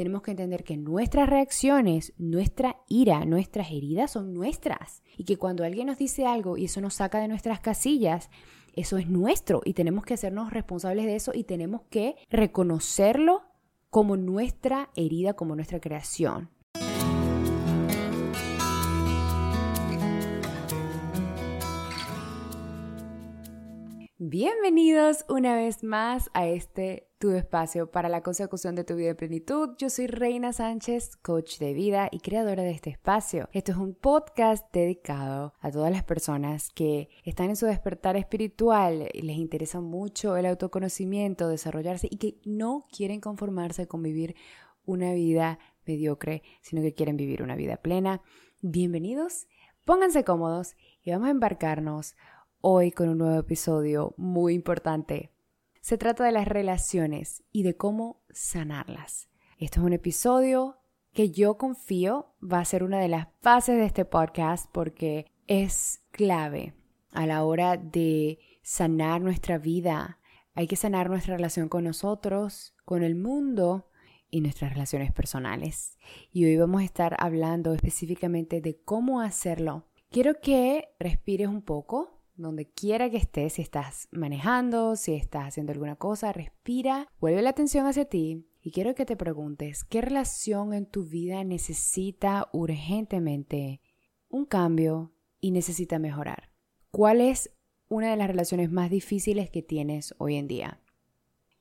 tenemos que entender que nuestras reacciones, nuestra ira, nuestras heridas son nuestras. Y que cuando alguien nos dice algo y eso nos saca de nuestras casillas, eso es nuestro y tenemos que hacernos responsables de eso y tenemos que reconocerlo como nuestra herida, como nuestra creación. Bienvenidos una vez más a este tu espacio para la consecución de tu vida de plenitud. Yo soy Reina Sánchez, coach de vida y creadora de este espacio. Esto es un podcast dedicado a todas las personas que están en su despertar espiritual y les interesa mucho el autoconocimiento, desarrollarse y que no quieren conformarse con vivir una vida mediocre, sino que quieren vivir una vida plena. Bienvenidos, pónganse cómodos y vamos a embarcarnos hoy con un nuevo episodio muy importante. Se trata de las relaciones y de cómo sanarlas. Esto es un episodio que yo confío va a ser una de las bases de este podcast porque es clave a la hora de sanar nuestra vida. Hay que sanar nuestra relación con nosotros, con el mundo y nuestras relaciones personales. Y hoy vamos a estar hablando específicamente de cómo hacerlo. Quiero que respires un poco, donde quiera que estés, si estás manejando, si estás haciendo alguna cosa, respira, vuelve la atención hacia ti y quiero que te preguntes, ¿qué relación en tu vida necesita urgentemente un cambio y necesita mejorar? ¿Cuál es una de las relaciones más difíciles que tienes hoy en día?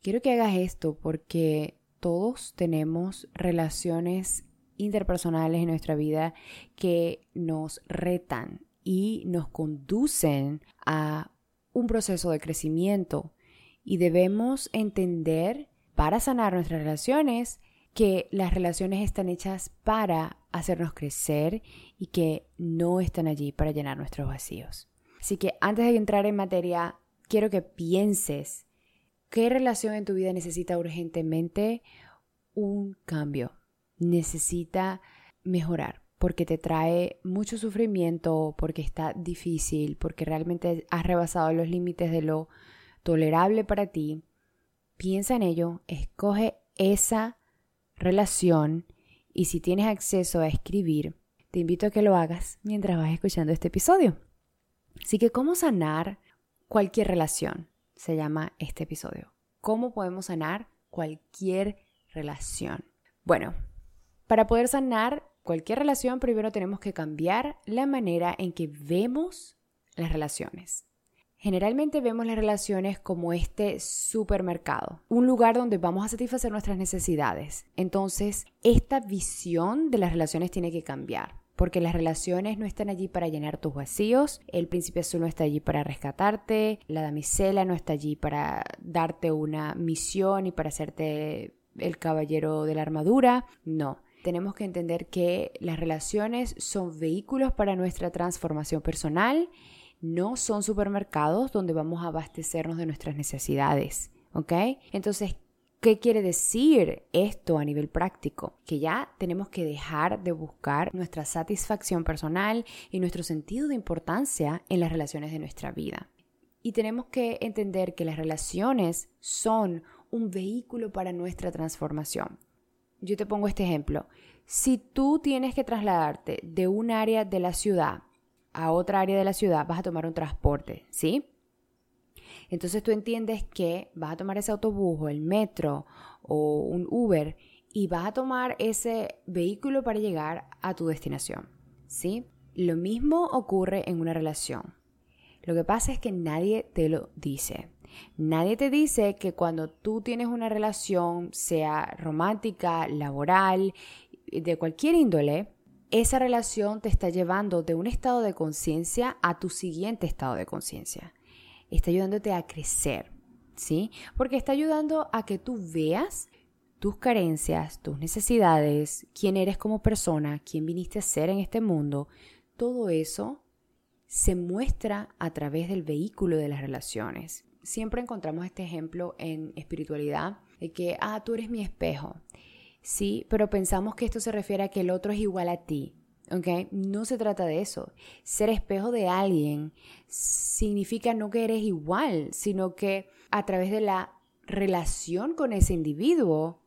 Quiero que hagas esto porque todos tenemos relaciones interpersonales en nuestra vida que nos retan y nos conducen a un proceso de crecimiento. Y debemos entender para sanar nuestras relaciones que las relaciones están hechas para hacernos crecer y que no están allí para llenar nuestros vacíos. Así que antes de entrar en materia, quiero que pienses qué relación en tu vida necesita urgentemente un cambio, necesita mejorar porque te trae mucho sufrimiento, porque está difícil, porque realmente has rebasado los límites de lo tolerable para ti, piensa en ello, escoge esa relación y si tienes acceso a escribir, te invito a que lo hagas mientras vas escuchando este episodio. Así que, ¿cómo sanar cualquier relación? Se llama este episodio. ¿Cómo podemos sanar cualquier relación? Bueno, para poder sanar cualquier relación, primero tenemos que cambiar la manera en que vemos las relaciones. Generalmente vemos las relaciones como este supermercado, un lugar donde vamos a satisfacer nuestras necesidades. Entonces, esta visión de las relaciones tiene que cambiar, porque las relaciones no están allí para llenar tus vacíos, el príncipe azul no está allí para rescatarte, la damisela no está allí para darte una misión y para hacerte el caballero de la armadura, no tenemos que entender que las relaciones son vehículos para nuestra transformación personal, no son supermercados donde vamos a abastecernos de nuestras necesidades, ¿ok? Entonces, ¿qué quiere decir esto a nivel práctico? Que ya tenemos que dejar de buscar nuestra satisfacción personal y nuestro sentido de importancia en las relaciones de nuestra vida. Y tenemos que entender que las relaciones son un vehículo para nuestra transformación. Yo te pongo este ejemplo. Si tú tienes que trasladarte de un área de la ciudad a otra área de la ciudad, vas a tomar un transporte, ¿sí? Entonces tú entiendes que vas a tomar ese autobús o el metro o un Uber y vas a tomar ese vehículo para llegar a tu destinación, ¿sí? Lo mismo ocurre en una relación. Lo que pasa es que nadie te lo dice. Nadie te dice que cuando tú tienes una relación, sea romántica, laboral, de cualquier índole, esa relación te está llevando de un estado de conciencia a tu siguiente estado de conciencia. Está ayudándote a crecer, ¿sí? Porque está ayudando a que tú veas tus carencias, tus necesidades, quién eres como persona, quién viniste a ser en este mundo. Todo eso se muestra a través del vehículo de las relaciones siempre encontramos este ejemplo en espiritualidad de que, ah, tú eres mi espejo. Sí, pero pensamos que esto se refiere a que el otro es igual a ti. ¿ok? No se trata de eso. Ser espejo de alguien significa no que eres igual, sino que a través de la relación con ese individuo,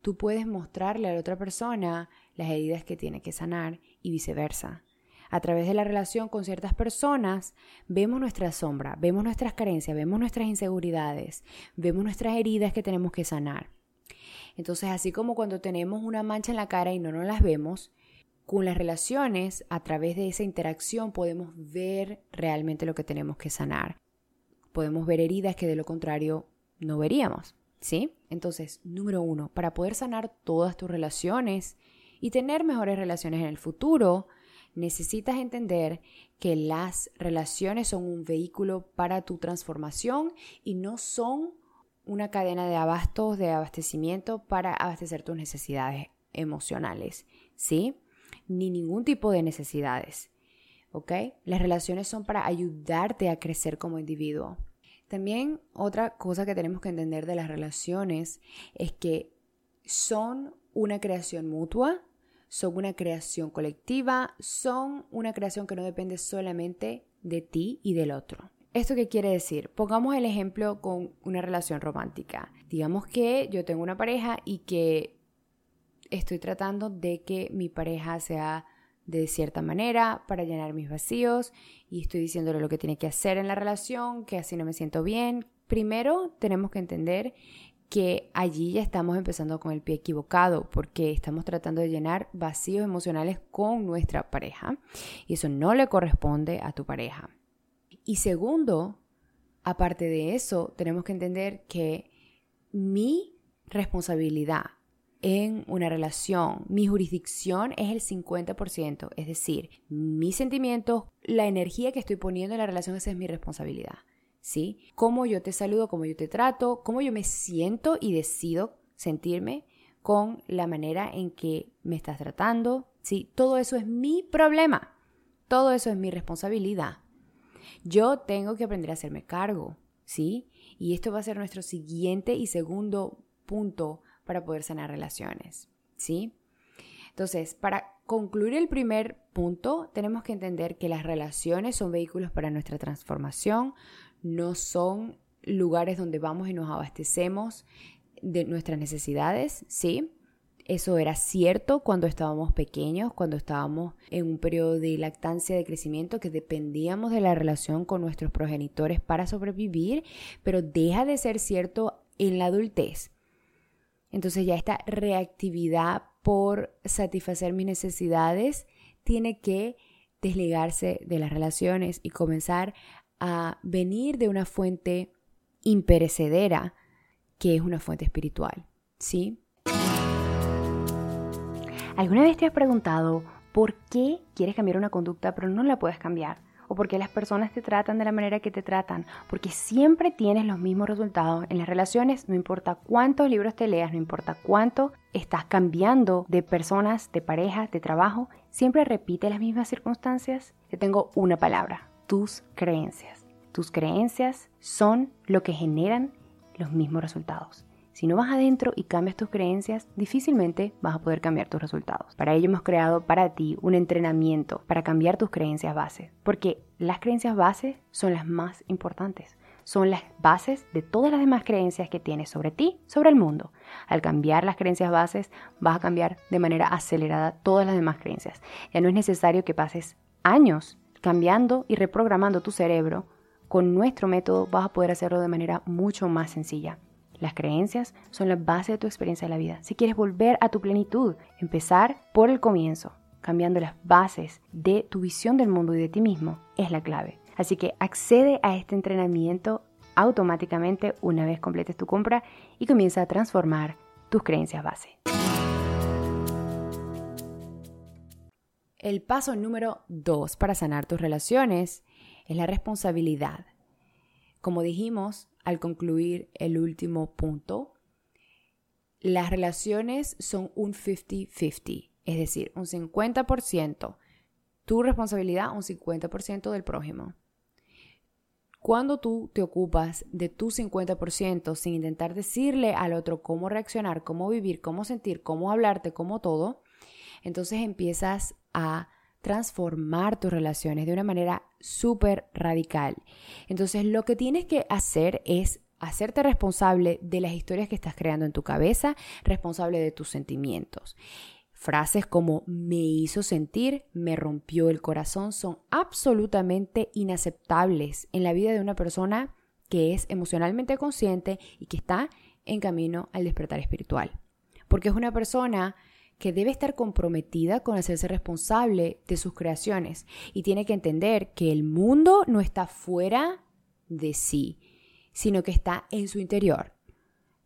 tú puedes mostrarle a la otra persona las heridas que tiene que sanar y viceversa. A través de la relación con ciertas personas, vemos nuestra sombra, vemos nuestras carencias, vemos nuestras inseguridades, vemos nuestras heridas que tenemos que sanar. Entonces, así como cuando tenemos una mancha en la cara y no nos las vemos, con las relaciones, a través de esa interacción, podemos ver realmente lo que tenemos que sanar. Podemos ver heridas que de lo contrario no veríamos. ¿Sí? Entonces, número uno, para poder sanar todas tus relaciones y tener mejores relaciones en el futuro, necesitas entender que las relaciones son un vehículo para tu transformación y no son una cadena de abastos, de abastecimiento para abastecer tus necesidades emocionales, ¿sí? Ni ningún tipo de necesidades, ¿ok? Las relaciones son para ayudarte a crecer como individuo. También otra cosa que tenemos que entender de las relaciones es que son una creación mutua, son una creación colectiva, son una creación que no depende solamente de ti y del otro. ¿Esto qué quiere decir? Pongamos el ejemplo con una relación romántica. Digamos que yo tengo una pareja y que estoy tratando de que mi pareja sea de cierta manera para llenar mis vacíos y estoy diciéndole lo que tiene que hacer en la relación, que así no me siento bien. Primero tenemos que entender que allí ya estamos empezando con el pie equivocado porque estamos tratando de llenar vacíos emocionales con nuestra pareja y eso no le corresponde a tu pareja. Y segundo, aparte de eso, tenemos que entender que mi responsabilidad en una relación, mi jurisdicción es el 50%, es decir, mis sentimientos, la energía que estoy poniendo en la relación, esa es mi responsabilidad, ¿sí? Cómo yo te saludo, cómo yo te trato, cómo yo me siento y decido sentirme con la manera en que me estás tratando, ¿sí? Todo eso es mi problema, todo eso es mi responsabilidad. Yo tengo que aprender a hacerme cargo, ¿sí? Y esto va a ser nuestro siguiente y segundo punto para poder sanar relaciones, ¿sí? Entonces, para concluir el primer punto, tenemos que entender que las relaciones son vehículos para nuestra transformación, no son lugares donde vamos y nos abastecemos de nuestras necesidades, ¿sí? Eso era cierto cuando estábamos pequeños, cuando estábamos en un periodo de lactancia, de crecimiento, que dependíamos de la relación con nuestros progenitores para sobrevivir, pero deja de ser cierto en la adultez. Entonces ya esta reactividad por satisfacer mis necesidades tiene que desligarse de las relaciones y comenzar a venir de una fuente imperecedera que es una fuente espiritual, ¿sí? ¿Alguna vez te has preguntado por qué quieres cambiar una conducta pero no la puedes cambiar? o porque las personas te tratan de la manera que te tratan, porque siempre tienes los mismos resultados en las relaciones, no importa cuántos libros te leas, no importa cuánto estás cambiando de personas, de parejas, de trabajo, siempre repite las mismas circunstancias. Yo tengo una palabra, tus creencias. Tus creencias son lo que generan los mismos resultados. Si no vas adentro y cambias tus creencias, difícilmente vas a poder cambiar tus resultados. Para ello hemos creado para ti un entrenamiento para cambiar tus creencias base, porque las creencias base son las más importantes. Son las bases de todas las demás creencias que tienes sobre ti, sobre el mundo. Al cambiar las creencias bases, vas a cambiar de manera acelerada todas las demás creencias. Ya no es necesario que pases años cambiando y reprogramando tu cerebro. Con nuestro método vas a poder hacerlo de manera mucho más sencilla. Las creencias son la base de tu experiencia de la vida. Si quieres volver a tu plenitud, empezar por el comienzo, cambiando las bases de tu visión del mundo y de ti mismo, es la clave. Así que accede a este entrenamiento automáticamente una vez completes tu compra y comienza a transformar tus creencias base. El paso número 2 para sanar tus relaciones es la responsabilidad. Como dijimos, al concluir el último punto, las relaciones son un 50-50, es decir, un 50% tu responsabilidad, un 50% del prójimo. Cuando tú te ocupas de tu 50% sin intentar decirle al otro cómo reaccionar, cómo vivir, cómo sentir, cómo hablarte, cómo todo, entonces empiezas a transformar tus relaciones de una manera súper radical. Entonces lo que tienes que hacer es hacerte responsable de las historias que estás creando en tu cabeza, responsable de tus sentimientos. Frases como me hizo sentir, me rompió el corazón son absolutamente inaceptables en la vida de una persona que es emocionalmente consciente y que está en camino al despertar espiritual. Porque es una persona que debe estar comprometida con hacerse responsable de sus creaciones y tiene que entender que el mundo no está fuera de sí, sino que está en su interior.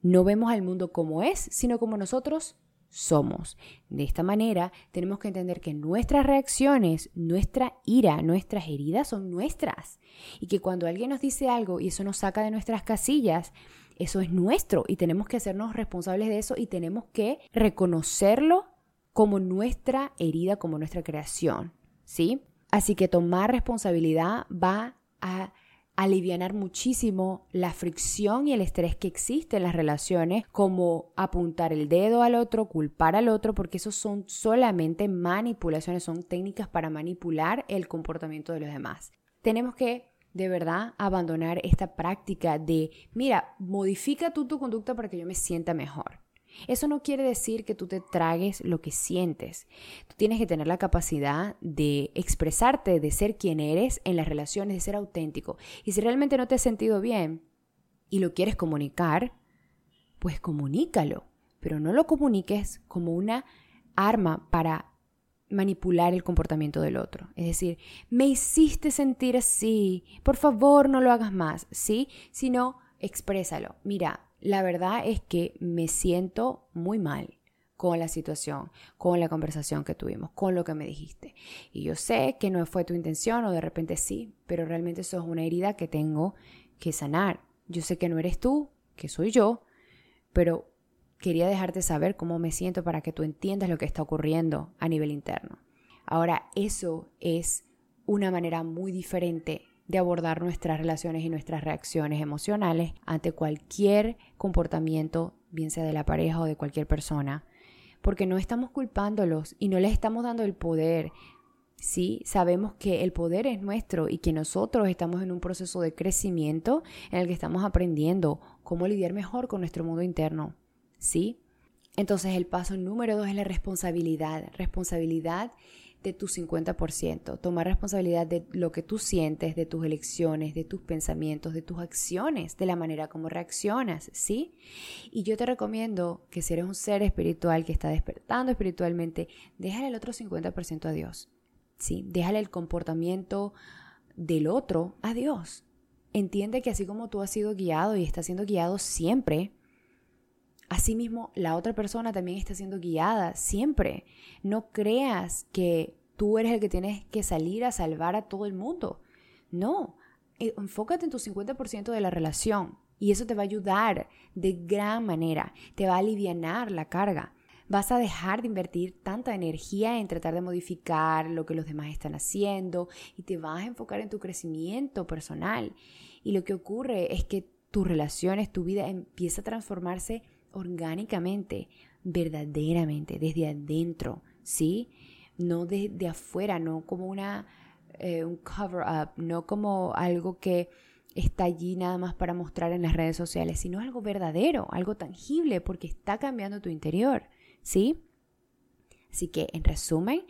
No vemos al mundo como es, sino como nosotros somos. De esta manera, tenemos que entender que nuestras reacciones, nuestra ira, nuestras heridas son nuestras. Y que cuando alguien nos dice algo y eso nos saca de nuestras casillas, eso es nuestro y tenemos que hacernos responsables de eso y tenemos que reconocerlo como nuestra herida, como nuestra creación. ¿Sí? Así que tomar responsabilidad va a aliviar muchísimo la fricción y el estrés que existe en las relaciones, como apuntar el dedo al otro, culpar al otro, porque eso son solamente manipulaciones, son técnicas para manipular el comportamiento de los demás. Tenemos que de verdad abandonar esta práctica de, mira, modifica tú tu conducta para que yo me sienta mejor. Eso no quiere decir que tú te tragues lo que sientes. Tú tienes que tener la capacidad de expresarte, de ser quien eres en las relaciones, de ser auténtico. Y si realmente no te has sentido bien y lo quieres comunicar, pues comunícalo, pero no lo comuniques como una arma para manipular el comportamiento del otro. Es decir, me hiciste sentir así, por favor no lo hagas más, ¿sí? Sino exprésalo. Mira, la verdad es que me siento muy mal con la situación, con la conversación que tuvimos, con lo que me dijiste. Y yo sé que no fue tu intención o de repente sí, pero realmente eso es una herida que tengo que sanar. Yo sé que no eres tú, que soy yo, pero quería dejarte saber cómo me siento para que tú entiendas lo que está ocurriendo a nivel interno. Ahora, eso es una manera muy diferente de abordar nuestras relaciones y nuestras reacciones emocionales ante cualquier comportamiento, bien sea de la pareja o de cualquier persona, porque no estamos culpándolos y no les estamos dando el poder. Sí, sabemos que el poder es nuestro y que nosotros estamos en un proceso de crecimiento en el que estamos aprendiendo cómo lidiar mejor con nuestro mundo interno. ¿Sí? Entonces el paso número dos es la responsabilidad. Responsabilidad de tu 50%, tomar responsabilidad de lo que tú sientes, de tus elecciones, de tus pensamientos, de tus acciones, de la manera como reaccionas, ¿sí? Y yo te recomiendo que si eres un ser espiritual que está despertando espiritualmente, déjale el otro 50% a Dios, ¿sí? Déjale el comportamiento del otro a Dios. Entiende que así como tú has sido guiado y estás siendo guiado siempre, Asimismo, la otra persona también está siendo guiada siempre. No creas que tú eres el que tienes que salir a salvar a todo el mundo. No, eh, enfócate en tu 50% de la relación y eso te va a ayudar de gran manera, te va a aliviar la carga. Vas a dejar de invertir tanta energía en tratar de modificar lo que los demás están haciendo y te vas a enfocar en tu crecimiento personal. Y lo que ocurre es que tus relaciones, tu vida empieza a transformarse orgánicamente, verdaderamente, desde adentro, ¿sí? No desde afuera, no como una, eh, un cover-up, no como algo que está allí nada más para mostrar en las redes sociales, sino algo verdadero, algo tangible, porque está cambiando tu interior, ¿sí? Así que, en resumen,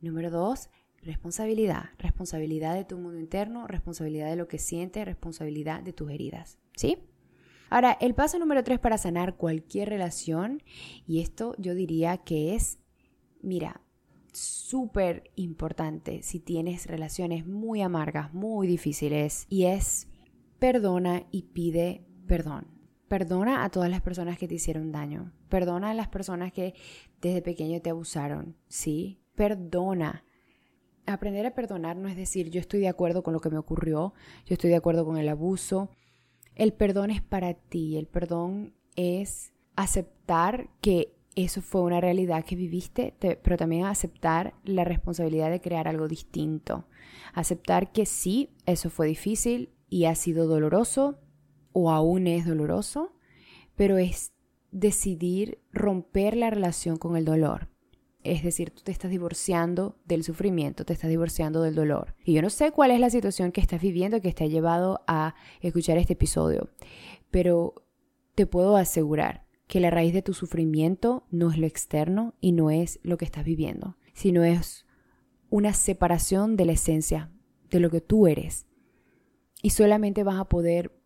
número dos, responsabilidad. Responsabilidad de tu mundo interno, responsabilidad de lo que sientes, responsabilidad de tus heridas, ¿sí? Ahora, el paso número tres para sanar cualquier relación, y esto yo diría que es, mira, súper importante si tienes relaciones muy amargas, muy difíciles, y es perdona y pide perdón. Perdona a todas las personas que te hicieron daño. Perdona a las personas que desde pequeño te abusaron. Sí, perdona. Aprender a perdonar no es decir yo estoy de acuerdo con lo que me ocurrió, yo estoy de acuerdo con el abuso, el perdón es para ti, el perdón es aceptar que eso fue una realidad que viviste, pero también aceptar la responsabilidad de crear algo distinto. Aceptar que sí, eso fue difícil y ha sido doloroso o aún es doloroso, pero es decidir romper la relación con el dolor. Es decir, tú te estás divorciando del sufrimiento, te estás divorciando del dolor. Y yo no sé cuál es la situación que estás viviendo que te ha llevado a escuchar este episodio, pero te puedo asegurar que la raíz de tu sufrimiento no es lo externo y no es lo que estás viviendo, sino es una separación de la esencia, de lo que tú eres. Y solamente vas a poder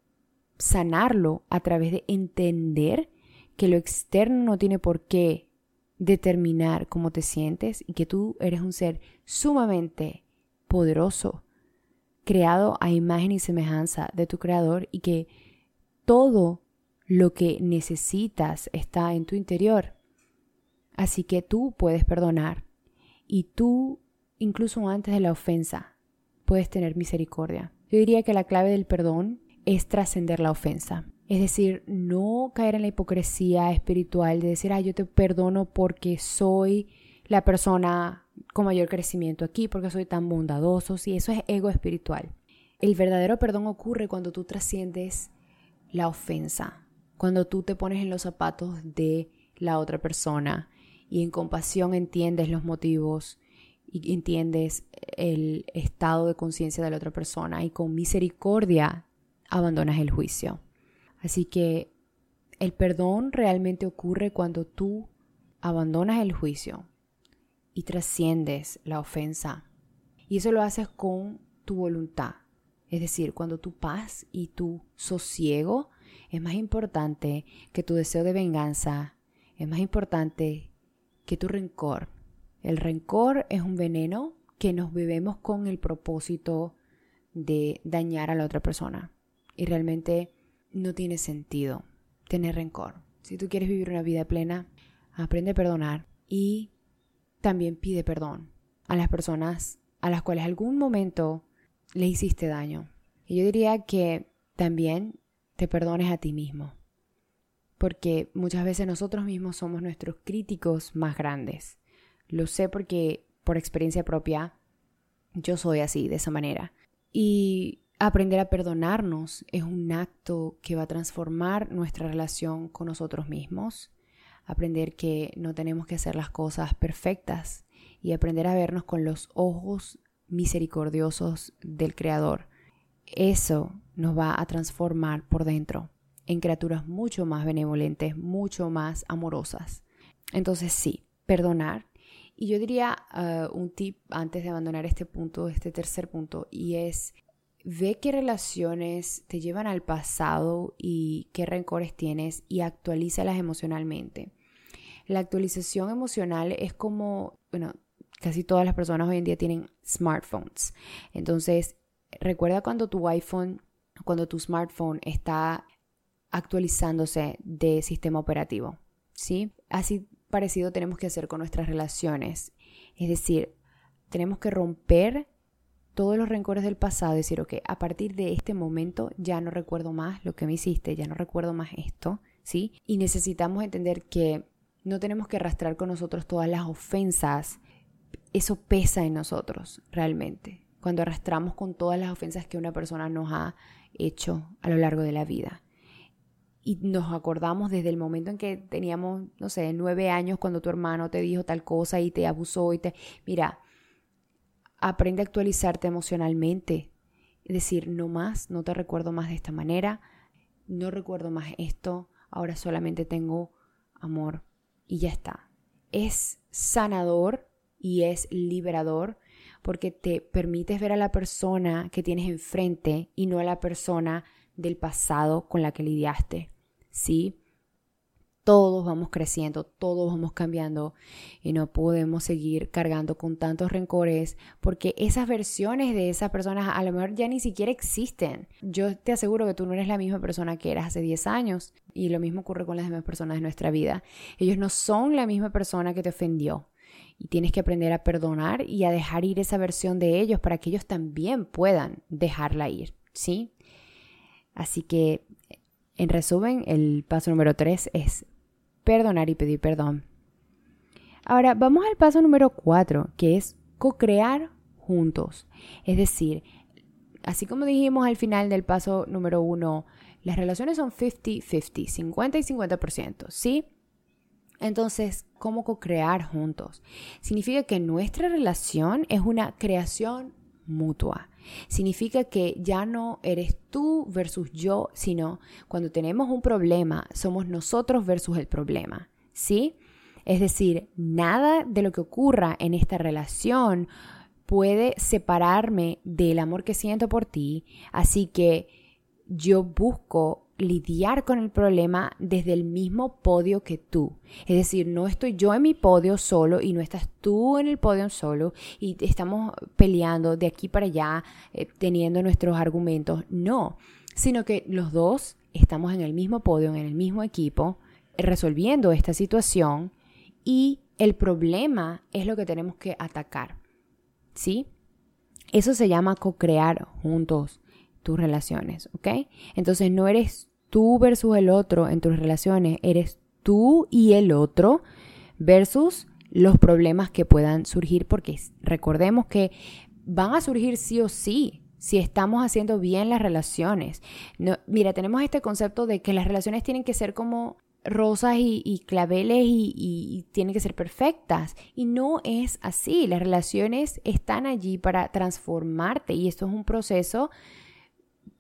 sanarlo a través de entender que lo externo no tiene por qué determinar cómo te sientes y que tú eres un ser sumamente poderoso, creado a imagen y semejanza de tu creador y que todo lo que necesitas está en tu interior. Así que tú puedes perdonar y tú, incluso antes de la ofensa, puedes tener misericordia. Yo diría que la clave del perdón es trascender la ofensa. Es decir, no caer en la hipocresía espiritual de decir, ah, yo te perdono porque soy la persona con mayor crecimiento aquí, porque soy tan bondadoso. Sí, eso es ego espiritual. El verdadero perdón ocurre cuando tú trasciendes la ofensa, cuando tú te pones en los zapatos de la otra persona y en compasión entiendes los motivos y entiendes el estado de conciencia de la otra persona y con misericordia abandonas el juicio. Así que el perdón realmente ocurre cuando tú abandonas el juicio y trasciendes la ofensa. Y eso lo haces con tu voluntad. Es decir, cuando tu paz y tu sosiego es más importante que tu deseo de venganza, es más importante que tu rencor. El rencor es un veneno que nos bebemos con el propósito de dañar a la otra persona. Y realmente no tiene sentido tener rencor. Si tú quieres vivir una vida plena, aprende a perdonar y también pide perdón a las personas a las cuales algún momento le hiciste daño. Y yo diría que también te perdones a ti mismo. Porque muchas veces nosotros mismos somos nuestros críticos más grandes. Lo sé porque por experiencia propia yo soy así, de esa manera. Y aprender a perdonarnos es un acto que va a transformar nuestra relación con nosotros mismos. Aprender que no tenemos que hacer las cosas perfectas y aprender a vernos con los ojos misericordiosos del Creador eso nos va a transformar por dentro en criaturas mucho más benevolentes, mucho más amorosas. Entonces sí, perdonar. Y yo diría uh, un tip antes de abandonar este punto, este tercer punto, y es ve qué relaciones te llevan al pasado y qué rencores tienes y actualízalas emocionalmente. La actualización emocional es como, bueno, casi todas las personas hoy en día tienen smartphones. Entonces, recuerda cuando tu iPhone, cuando tu smartphone está actualizándose de sistema operativo, ¿sí? Así parecido tenemos que hacer con nuestras relaciones. Es decir, tenemos que romper todos los rencores del pasado decir, ok, a partir de este momento ya no recuerdo más lo que me hiciste, ya no recuerdo más esto, ¿sí? Y necesitamos entender que no tenemos que arrastrar con nosotros todas las ofensas. Eso pesa en nosotros, realmente cuando arrastramos con todas las ofensas que una persona nos ha hecho a lo largo de la vida. Y nos acordamos desde el momento en que teníamos, no sé, nueve años cuando tu hermano te dijo tal cosa y te abusó y te... Mira, aprende a actualizarte emocionalmente. Es decir, no más, no te recuerdo más de esta manera, no recuerdo más esto, ahora solamente tengo amor y ya está. Es sanador y es liberador porque te permites ver a la persona que tienes enfrente y no a la persona del pasado con la que lidiaste. ¿Sí? Todos vamos creciendo, todos vamos cambiando y no podemos seguir cargando con tantos rencores porque esas versiones de esas personas a lo mejor ya ni siquiera existen. Yo te aseguro que tú no eres la misma persona que eras hace 10 años y lo mismo ocurre con las demás personas de nuestra vida. Ellos no son la misma persona que te ofendió y tienes que aprender a perdonar y a dejar ir esa versión de ellos para que ellos también puedan dejarla ir, ¿sí? Así que, en resumen, el paso número tres es perdonar y pedir perdón. Ahora, vamos al paso número cuatro, que es co-crear juntos. Es decir, así como dijimos al final del paso número uno, las relaciones son 50-50, 50 y 50%, ¿sí? Entonces, ¿cómo co-crear juntos? Significa que nuestra relación es una creación mutua. Significa que ya no eres tú versus yo, sino cuando tenemos un problema, somos nosotros versus el problema. ¿Sí? Es decir, nada de lo que ocurra en esta relación puede separarme del amor que siento por ti, así que yo busco lidiar con el problema desde el mismo podio que tú. Es decir, no estoy yo en mi podio solo y no estás tú en el podio solo y estamos peleando de aquí para allá eh, teniendo nuestros argumentos. No, sino que los dos estamos en el mismo podio, en el mismo equipo, resolviendo esta situación y el problema es lo que tenemos que atacar. ¿Sí? Eso se llama co-crear juntos tus relaciones, ¿ok? Entonces no eres tú versus el otro en tus relaciones, eres tú y el otro versus los problemas que puedan surgir, porque recordemos que van a surgir sí o sí si estamos haciendo bien las relaciones. No, mira, tenemos este concepto de que las relaciones tienen que ser como rosas y, claveles y, y, tienen que ser perfectas. Y no es así. Las relaciones están allí para transformarte y esto es un proceso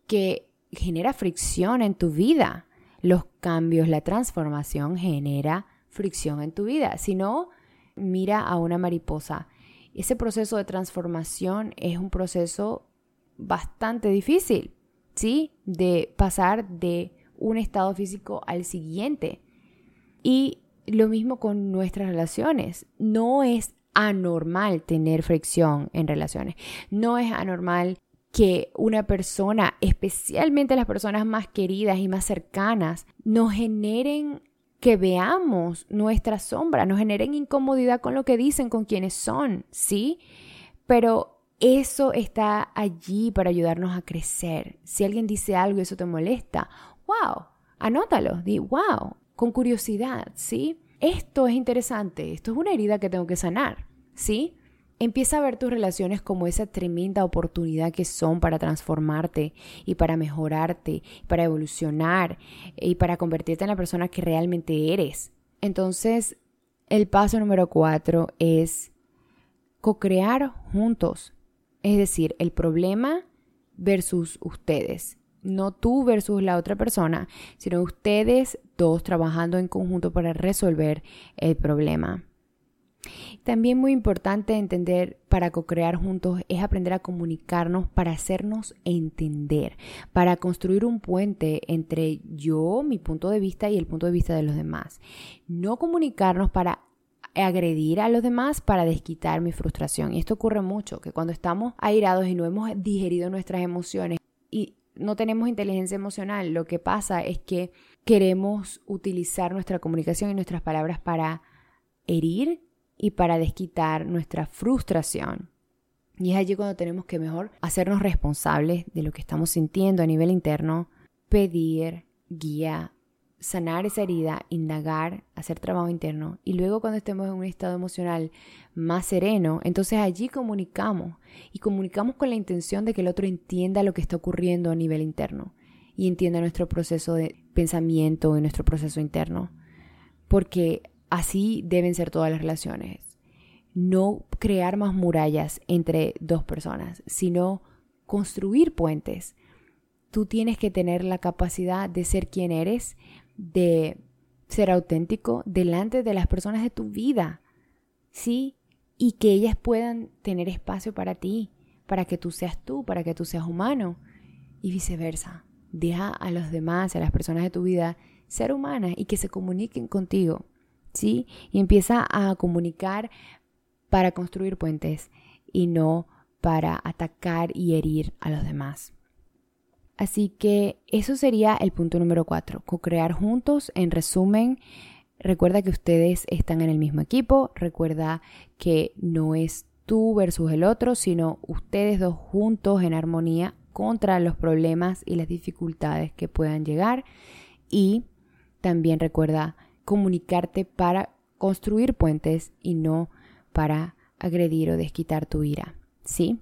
que genera fricción en tu vida. Los cambios, la transformación genera fricción en tu vida. Si no, mira a una mariposa. Ese proceso de transformación es un proceso bastante difícil, ¿sí? De pasar de un estado físico al siguiente. Y lo mismo con nuestras relaciones. No es anormal tener fricción en relaciones. No es anormal que una persona, especialmente las personas más queridas y más cercanas, nos generen que veamos nuestra sombra, nos generen incomodidad con lo que dicen, con quienes son, ¿sí? Pero eso está allí para ayudarnos a crecer. Si alguien dice algo y eso te molesta, wow, anótalo, di wow, con curiosidad, ¿sí? Esto es interesante, esto es una herida que tengo que sanar, ¿sí? Empieza a ver tus relaciones como esa tremenda oportunidad que son para transformarte y para mejorarte, para evolucionar y para convertirte en la persona que realmente eres. Entonces, el paso número cuatro es co-crear juntos. Es decir, el problema versus ustedes. No tú versus la otra persona, sino ustedes dos trabajando en conjunto para resolver el problema. También muy importante entender para co-crear juntos es aprender a comunicarnos para hacernos entender, para construir un puente entre yo, mi punto de vista y el punto de vista de los demás. No comunicarnos para agredir a los demás para desquitar mi frustración. Y esto ocurre mucho, que cuando estamos airados y no hemos digerido nuestras emociones y no tenemos inteligencia emocional, lo que pasa es que queremos utilizar nuestra comunicación y nuestras palabras para herir y para desquitar nuestra frustración. Y es allí cuando tenemos que mejor hacernos responsables de lo que estamos sintiendo a nivel interno, pedir guía, sanar esa herida, indagar, hacer trabajo interno. Y luego cuando estemos en un estado emocional más sereno, entonces allí comunicamos. Y comunicamos con la intención de que el otro entienda lo que está ocurriendo a nivel interno y entienda nuestro proceso de pensamiento y nuestro proceso interno. Porque Así deben ser todas las relaciones. No crear más murallas entre dos personas, sino construir puentes. Tú tienes que tener la capacidad de ser quien eres, de ser auténtico delante de las personas de tu vida, ¿sí? Y que ellas puedan tener espacio para ti, para que tú seas tú, para que tú seas humano y viceversa. Deja a los demás, a las personas de tu vida, ser humanas y que se comuniquen contigo. Y empieza a comunicar para construir puentes y no para atacar y herir a los demás. Así que eso sería el punto número cuatro, co-crear juntos. En resumen, recuerda que ustedes están en el mismo equipo, recuerda que no es tú versus el otro, sino ustedes dos juntos en armonía contra los problemas y las dificultades que puedan llegar. Y también recuerda comunicarte para construir puentes y no para agredir o desquitar tu ira, ¿sí?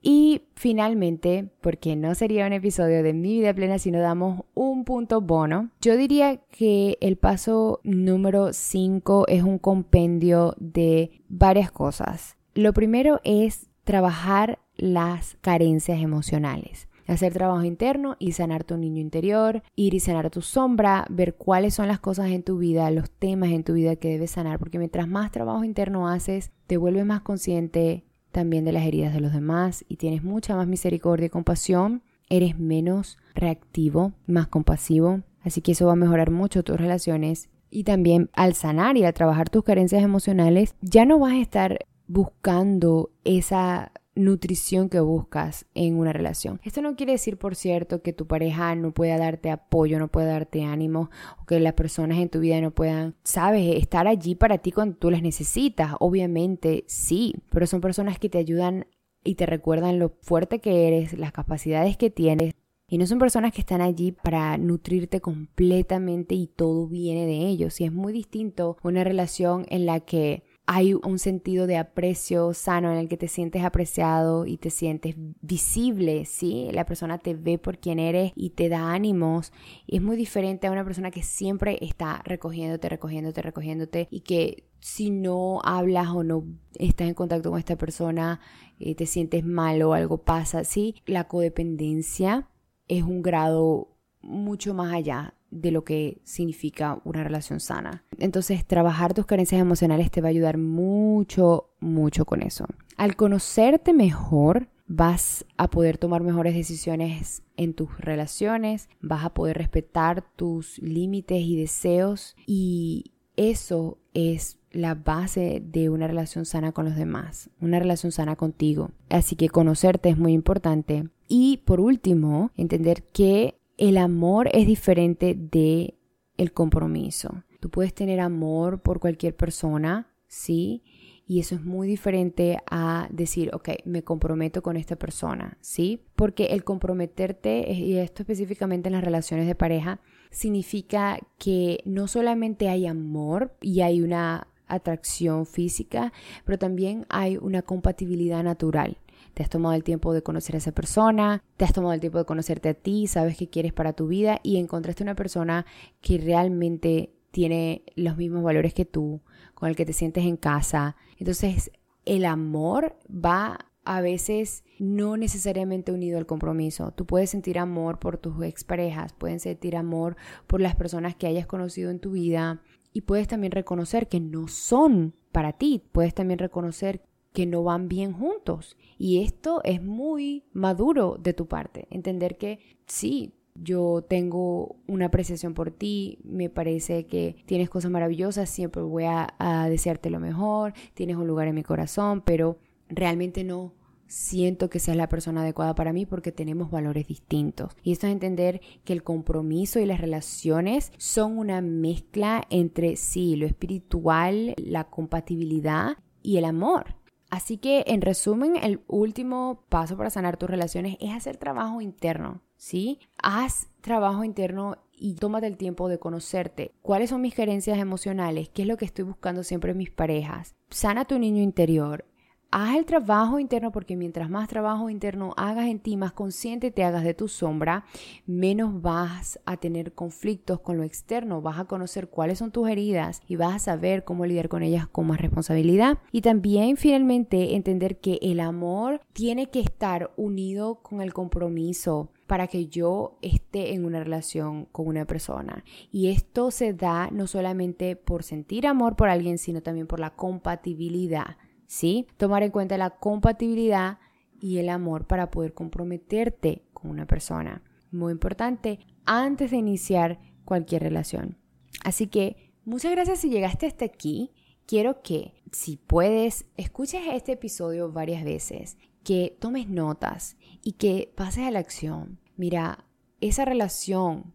Y finalmente, porque no sería un episodio de mi vida plena si no damos un punto bono, yo diría que el paso número 5 es un compendio de varias cosas. Lo primero es trabajar las carencias emocionales hacer trabajo interno y sanar tu niño interior, ir y sanar tu sombra, ver cuáles son las cosas en tu vida, los temas en tu vida que debes sanar, porque mientras más trabajo interno haces, te vuelves más consciente también de las heridas de los demás y tienes mucha más misericordia y compasión, eres menos reactivo, más compasivo, así que eso va a mejorar mucho tus relaciones y también al sanar y al trabajar tus carencias emocionales, ya no vas a estar buscando esa nutrición que buscas en una relación. Esto no quiere decir, por cierto, que tu pareja no pueda darte apoyo, no pueda darte ánimo, o que las personas en tu vida no puedan, sabes, estar allí para ti cuando tú las necesitas. Obviamente sí, pero son personas que te ayudan y te recuerdan lo fuerte que eres, las capacidades que tienes. Y no son personas que están allí para nutrirte completamente y todo viene de ellos. Y es muy distinto una relación en la que hay un sentido de aprecio sano en el que te sientes apreciado y te sientes visible, ¿sí? La persona te ve por quien eres y te da ánimos. Es muy diferente a una persona que siempre está recogiéndote, recogiéndote, recogiéndote y que si no hablas o no estás en contacto con esta persona, eh, te sientes mal o algo pasa, ¿sí? La codependencia es un grado mucho más allá de lo que significa una relación sana. Entonces, trabajar tus carencias emocionales te va a ayudar mucho, mucho con eso. Al conocerte mejor, vas a poder tomar mejores decisiones en tus relaciones, vas a poder respetar tus límites y deseos y eso es la base de una relación sana con los demás, una relación sana contigo. Así que conocerte es muy importante. Y por último, entender que el amor es diferente de el compromiso. Tú puedes tener amor por cualquier persona, ¿sí? Y eso es muy diferente a decir, ok, me comprometo con esta persona, ¿sí? Porque el comprometerte, y esto específicamente en las relaciones de pareja, significa que no solamente hay amor y hay una atracción física, pero también hay una compatibilidad natural te has tomado el tiempo de conocer a esa persona, te has tomado el tiempo de conocerte a ti, sabes qué quieres para tu vida y encontraste una persona que realmente tiene los mismos valores que tú, con el que te sientes en casa. Entonces, el amor va a veces no necesariamente unido al compromiso. Tú puedes sentir amor por tus exparejas, puedes sentir amor por las personas que hayas conocido en tu vida y puedes también reconocer que no son para ti. Puedes también reconocer que no van bien juntos. Y esto es muy maduro de tu parte, entender que sí, yo tengo una apreciación por ti, me parece que tienes cosas maravillosas, siempre voy a, desearte lo mejor, tienes un lugar en mi corazón, pero realmente no siento que seas la persona adecuada para mí porque tenemos valores distintos. Y esto es entender que el compromiso y las relaciones son una mezcla entre sí, lo espiritual, la compatibilidad y el amor. Así que, en resumen, el último paso para sanar tus relaciones es hacer trabajo interno, ¿sí? Haz trabajo interno y tómate el tiempo de conocerte. ¿Cuáles son mis carencias emocionales? ¿Qué es lo que estoy buscando siempre en mis parejas? Sana tu niño interior. Haz el trabajo interno porque mientras más trabajo interno hagas en ti, más consciente te hagas de tu sombra, menos vas a tener conflictos con lo externo, vas a conocer cuáles son tus heridas y vas a saber cómo lidiar con ellas con más responsabilidad. Y también finalmente entender que el amor tiene que estar unido con el compromiso para que yo esté en una relación con una persona. Y esto se da no solamente por sentir amor por alguien, sino también por la compatibilidad. ¿Sí? Tomar en cuenta la compatibilidad y el amor para poder comprometerte con una persona. Muy importante antes de iniciar cualquier relación. Así que muchas gracias si llegaste hasta aquí. Quiero que, si puedes, escuches este episodio varias veces, que tomes notas y que pases a la acción. Mira, esa relación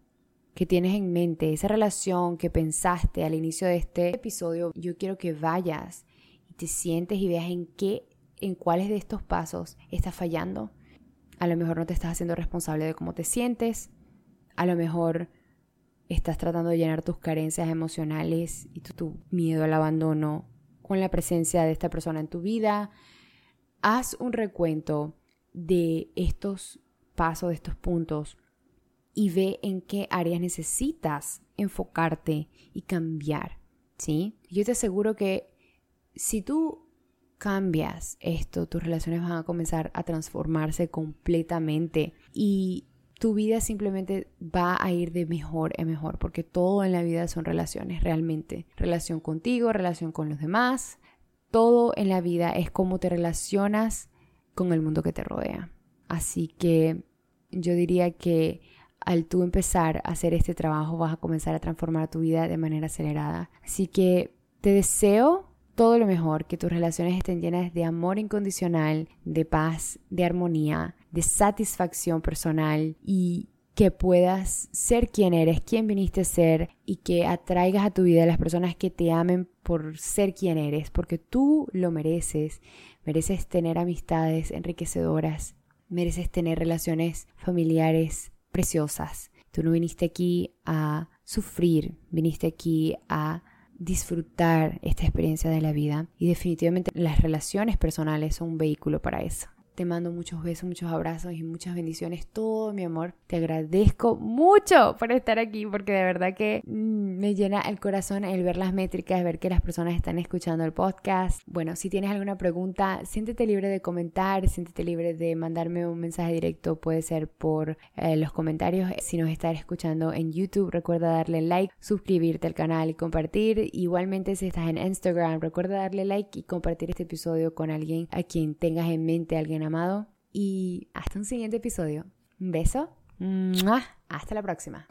que tienes en mente, esa relación que pensaste al inicio de este episodio, yo quiero que vayas te sientes y veas en qué, en cuáles de estos pasos estás fallando. A lo mejor no te estás haciendo responsable de cómo te sientes. A lo mejor estás tratando de llenar tus carencias emocionales y tu, miedo al abandono con la presencia de esta persona en tu vida. Haz un recuento de estos pasos, de estos puntos y ve en qué áreas necesitas enfocarte y cambiar, ¿sí? Yo te aseguro que si tú cambias esto, tus relaciones van a comenzar a transformarse completamente y tu vida simplemente va a ir de mejor en mejor, porque todo en la vida son relaciones, realmente. Relación contigo, relación con los demás, todo en la vida es cómo te relacionas con el mundo que te rodea. Así que yo diría que al tú empezar a hacer este trabajo vas a comenzar a transformar tu vida de manera acelerada. Así que te deseo todo lo mejor, que tus relaciones estén llenas de amor incondicional, de paz, de armonía, de satisfacción personal y que puedas ser quien eres, quien viniste a ser y que atraigas a tu vida a las personas que te amen por ser quien eres, porque tú lo mereces. Mereces tener amistades enriquecedoras, mereces tener relaciones familiares preciosas. Tú no viniste aquí a sufrir, viniste aquí a disfrutar esta experiencia de la vida y definitivamente las relaciones personales son un vehículo para eso. Te mando muchos besos, muchos abrazos y muchas bendiciones. Todo mi amor. Te agradezco mucho por estar aquí porque de verdad que mm, me llena el corazón el ver las métricas, ver que las personas están escuchando el podcast. Bueno, si tienes alguna pregunta, siéntete libre de comentar, siéntete libre de mandarme un mensaje directo. Puede ser por eh, los comentarios. Si nos estás escuchando en YouTube, recuerda darle like, suscribirte al canal y compartir. Igualmente, si estás en Instagram, recuerda darle like y compartir este episodio con alguien a quien tengas en mente, alguien amado. Y hasta un siguiente episodio. Un beso. Hasta la próxima.